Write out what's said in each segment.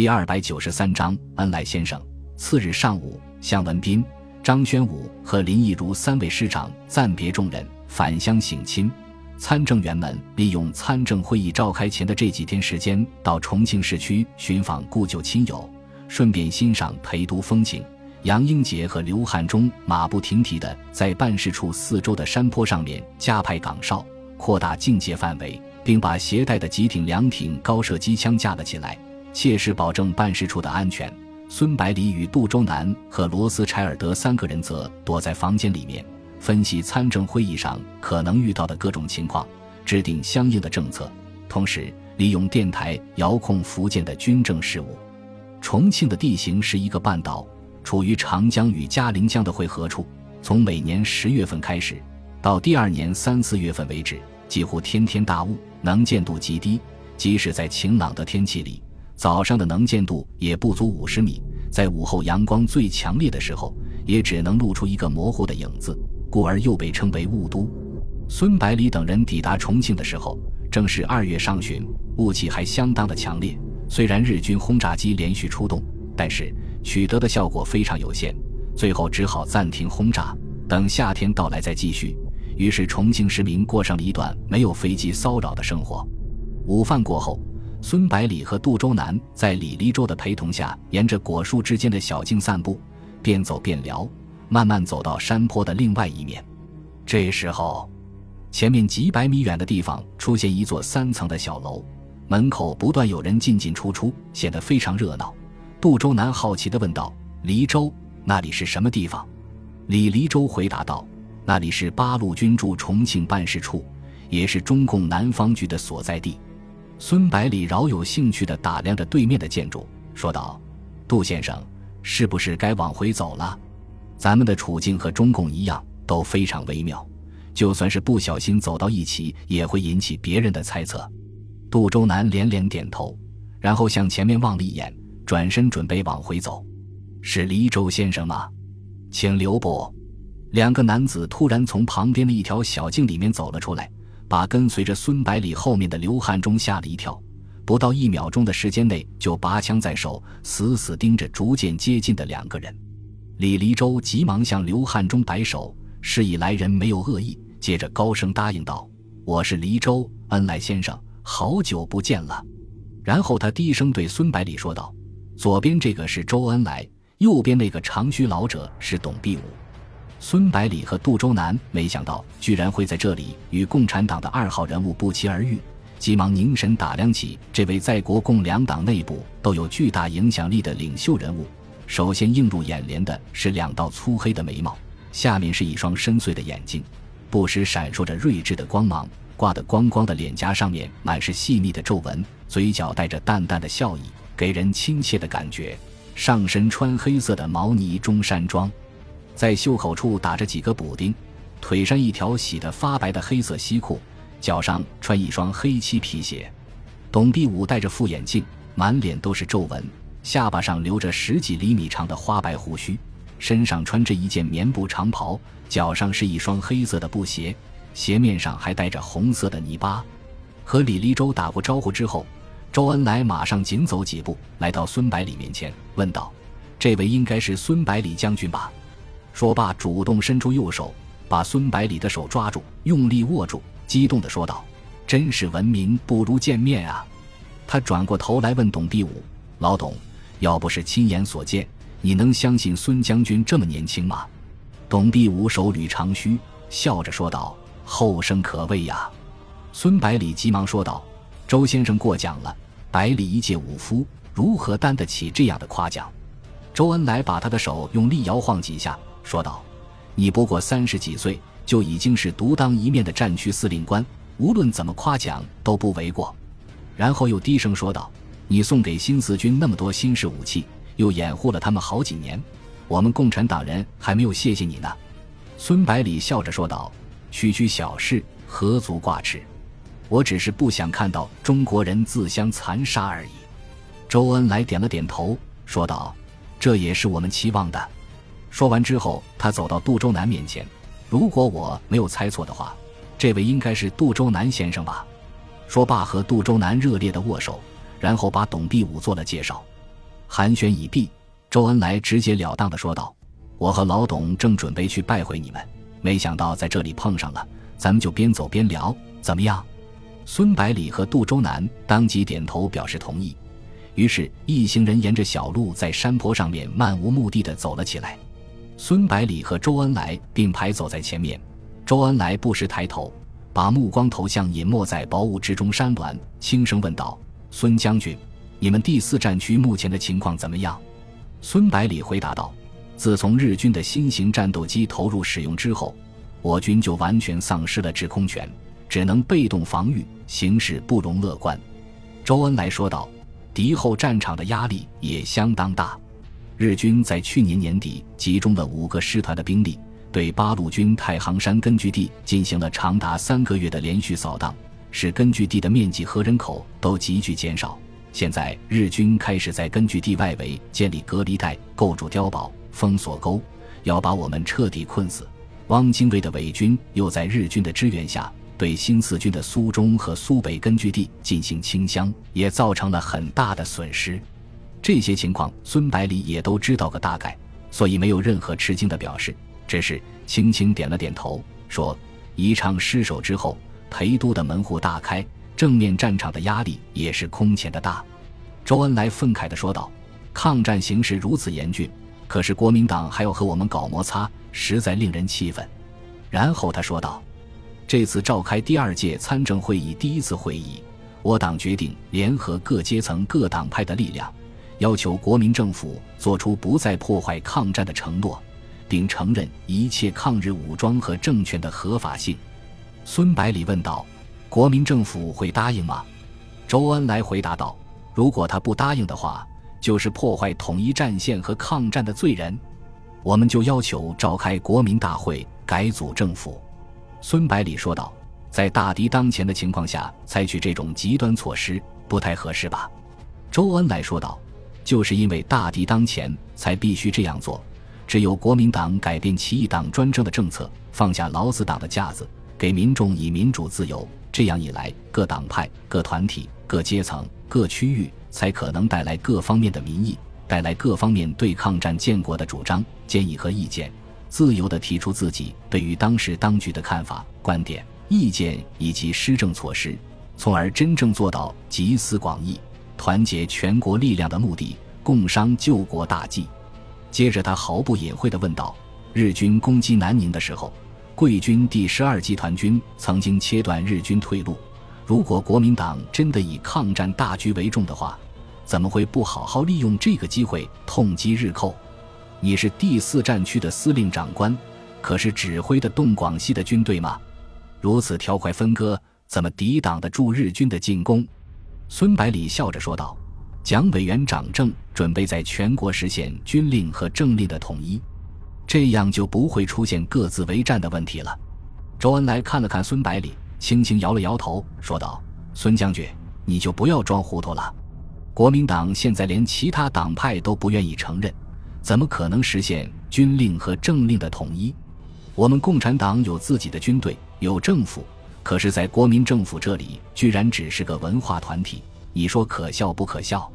第二百九十三章，恩来先生。次日上午，向文斌、张宣武和林毅如三位师长暂别众人，返乡省亲。参政员们利用参政会议召开前的这几天时间，到重庆市区寻访故旧亲友，顺便欣赏陪都风景。杨英杰和刘汉忠马不停蹄地在办事处四周的山坡上面加派岗哨，扩大境界范围，并把携带的几挺两挺高射机枪架了起来。切实保证办事处的安全。孙百里与杜周南和罗斯柴尔德三个人则躲在房间里面，分析参政会议上可能遇到的各种情况，制定相应的政策，同时利用电台遥控福建的军政事务。重庆的地形是一个半岛，处于长江与嘉陵江的汇合处。从每年十月份开始，到第二年三四月份为止，几乎天天大雾，能见度极低，即使在晴朗的天气里。早上的能见度也不足五十米，在午后阳光最强烈的时候，也只能露出一个模糊的影子，故而又被称为雾都。孙百里等人抵达重庆的时候，正是二月上旬，雾气还相当的强烈。虽然日军轰炸机连续出动，但是取得的效果非常有限，最后只好暂停轰炸，等夏天到来再继续。于是重庆市民过上了一段没有飞机骚扰的生活。午饭过后。孙百里和杜周南在李黎州的陪同下，沿着果树之间的小径散步，边走边聊，慢慢走到山坡的另外一面。这时候，前面几百米远的地方出现一座三层的小楼，门口不断有人进进出出，显得非常热闹。杜周南好奇地问道：“黎州，那里是什么地方？”李黎州回答道：“那里是八路军驻重庆办事处，也是中共南方局的所在地。”孙百里饶有兴趣地打量着对面的建筑，说道：“杜先生，是不是该往回走了？咱们的处境和中共一样，都非常微妙。就算是不小心走到一起，也会引起别人的猜测。”杜周南连连点头，然后向前面望了一眼，转身准备往回走。“是黎州先生吗？请留步。”两个男子突然从旁边的一条小径里面走了出来。把跟随着孙百里后面的刘汉忠吓了一跳，不到一秒钟的时间内就拔枪在手，死死盯着逐渐接近的两个人。李黎州急忙向刘汉忠摆手，示意来人没有恶意，接着高声答应道：“我是黎州恩来先生，好久不见了。”然后他低声对孙百里说道：“左边这个是周恩来，右边那个长须老者是董必武。”孙百里和杜周南没想到，居然会在这里与共产党的二号人物不期而遇，急忙凝神打量起这位在国共两党内部都有巨大影响力的领袖人物。首先映入眼帘的是两道粗黑的眉毛，下面是一双深邃的眼睛，不时闪烁着睿智的光芒，挂得光光的脸颊上面满是细密的皱纹，嘴角带着淡淡的笑意，给人亲切的感觉。上身穿黑色的毛呢中山装。在袖口处打着几个补丁，腿上一条洗得发白的黑色西裤，脚上穿一双黑漆皮鞋。董必武戴着副眼镜，满脸都是皱纹，下巴上留着十几厘米长的花白胡须，身上穿着一件棉布长袍，脚上是一双黑色的布鞋，鞋面上还带着红色的泥巴。和李立洲打过招呼之后，周恩来马上紧走几步，来到孙百里面前，问道：“这位应该是孙百里将军吧？”说罢，主动伸出右手，把孙百里的手抓住，用力握住，激动地说道：“真是闻名不如见面啊！”他转过头来问董必武：“老董，要不是亲眼所见，你能相信孙将军这么年轻吗？”董必武手捋长须，笑着说道：“后生可畏呀！”孙百里急忙说道：“周先生过奖了，百里一介武夫，如何担得起这样的夸奖？”周恩来把他的手用力摇晃几下。说道：“你不过三十几岁，就已经是独当一面的战区司令官，无论怎么夸奖都不为过。”然后又低声说道：“你送给新四军那么多新式武器，又掩护了他们好几年，我们共产党人还没有谢谢你呢。”孙百里笑着说道：“区区小事，何足挂齿？我只是不想看到中国人自相残杀而已。”周恩来点了点头，说道：“这也是我们期望的。”说完之后，他走到杜周南面前。如果我没有猜错的话，这位应该是杜周南先生吧？说罢，和杜周南热烈的握手，然后把董必武做了介绍。寒暄已毕，周恩来直截了当的说道：“我和老董正准备去拜会你们，没想到在这里碰上了，咱们就边走边聊，怎么样？”孙百里和杜周南当即点头表示同意。于是，一行人沿着小路在山坡上面漫无目的的走了起来。孙百里和周恩来并排走在前面，周恩来不时抬头，把目光投向隐没在薄雾之中山峦，轻声问道：“孙将军，你们第四战区目前的情况怎么样？”孙百里回答道：“自从日军的新型战斗机投入使用之后，我军就完全丧失了制空权，只能被动防御，形势不容乐观。”周恩来说道。敌后战场的压力也相当大，日军在去年年底集中了五个师团的兵力，对八路军太行山根据地进行了长达三个月的连续扫荡，使根据地的面积和人口都急剧减少。现在日军开始在根据地外围建立隔离带，构筑碉堡、封锁沟，要把我们彻底困死。汪精卫的伪军又在日军的支援下。对新四军的苏中和苏北根据地进行清乡，也造成了很大的损失。这些情况，孙百里也都知道个大概，所以没有任何吃惊的表示，只是轻轻点了点头，说：“宜昌失守之后，陪都的门户大开，正面战场的压力也是空前的大。”周恩来愤慨地说道：“抗战形势如此严峻，可是国民党还要和我们搞摩擦，实在令人气愤。”然后他说道。这次召开第二届参政会议第一次会议，我党决定联合各阶层、各党派的力量，要求国民政府做出不再破坏抗战的承诺，并承认一切抗日武装和政权的合法性。孙百里问道：“国民政府会答应吗？”周恩来回答道：“如果他不答应的话，就是破坏统一战线和抗战的罪人，我们就要求召开国民大会，改组政府。”孙百里说道：“在大敌当前的情况下，采取这种极端措施不太合适吧？”周恩来说道：“就是因为大敌当前，才必须这样做。只有国民党改变其一党专政的政策，放下老子党的架子，给民众以民主自由，这样一来，各党派、各团体、各阶层、各区域才可能带来各方面的民意，带来各方面对抗战建国的主张、建议和意见。”自由地提出自己对于当时当局的看法、观点、意见以及施政措施，从而真正做到集思广益、团结全国力量的目的，共商救国大计。接着，他毫不隐晦地问道：“日军攻击南宁的时候，贵军第十二集团军曾经切断日军退路。如果国民党真的以抗战大局为重的话，怎么会不好好利用这个机会痛击日寇？”你是第四战区的司令长官，可是指挥的动广西的军队吗？如此条块分割，怎么抵挡得住日军的进攻？孙百里笑着说道：“蒋委员长正准备在全国实现军令和政令的统一，这样就不会出现各自为战的问题了。”周恩来看了看孙百里，轻轻摇了摇头，说道：“孙将军，你就不要装糊涂了。国民党现在连其他党派都不愿意承认。”怎么可能实现军令和政令的统一？我们共产党有自己的军队，有政府，可是，在国民政府这里，居然只是个文化团体。你说可笑不可笑？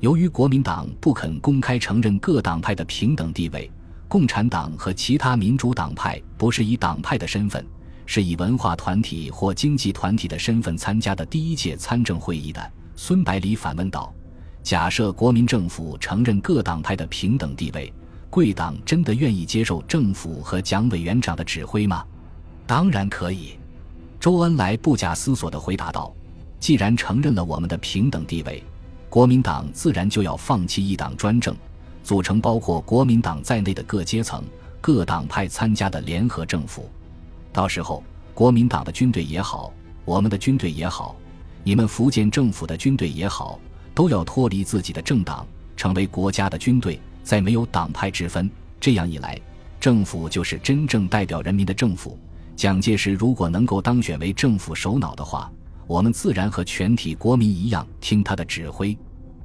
由于国民党不肯公开承认各党派的平等地位，共产党和其他民主党派不是以党派的身份，是以文化团体或经济团体的身份参加的第一届参政会议的。孙百里反问道。假设国民政府承认各党派的平等地位，贵党真的愿意接受政府和蒋委员长的指挥吗？当然可以。周恩来不假思索地回答道：“既然承认了我们的平等地位，国民党自然就要放弃一党专政，组成包括国民党在内的各阶层、各党派参加的联合政府。到时候，国民党的军队也好，我们的军队也好，你们福建政府的军队也好。”都要脱离自己的政党，成为国家的军队，再没有党派之分。这样一来，政府就是真正代表人民的政府。蒋介石如果能够当选为政府首脑的话，我们自然和全体国民一样听他的指挥。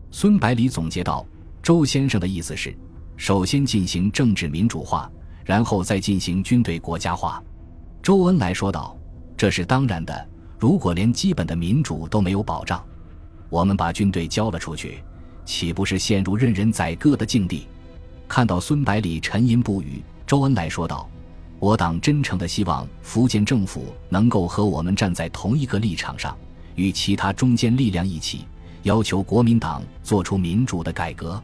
孙百里总结道：“周先生的意思是，首先进行政治民主化，然后再进行军队国家化。”周恩来说道：“这是当然的。，如果连基本的民主都没有保障。”我们把军队交了出去，岂不是陷入任人宰割的境地？看到孙百里沉吟不语，周恩来说道：“我党真诚的希望福建政府能够和我们站在同一个立场上，与其他中坚力量一起，要求国民党做出民主的改革。”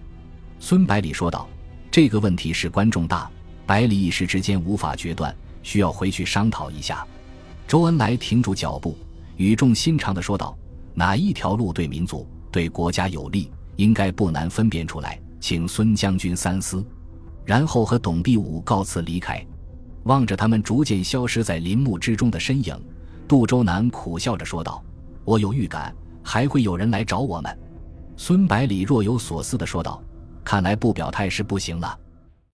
孙百里说道：“这个问题事关重大，百里一时之间无法决断，需要回去商讨一下。”周恩来停住脚步，语重心长地说道：“哪一条路对民族、对国家有利，应该不难分辨出来。”请孙将军三思，然后和董必武告辞离开。望着他们逐渐消失在林木之中的身影，杜周南苦笑着说道：“我有预感，还会有人来找我们。”孙百里若有所思地说道：“看来不表态是不行了。”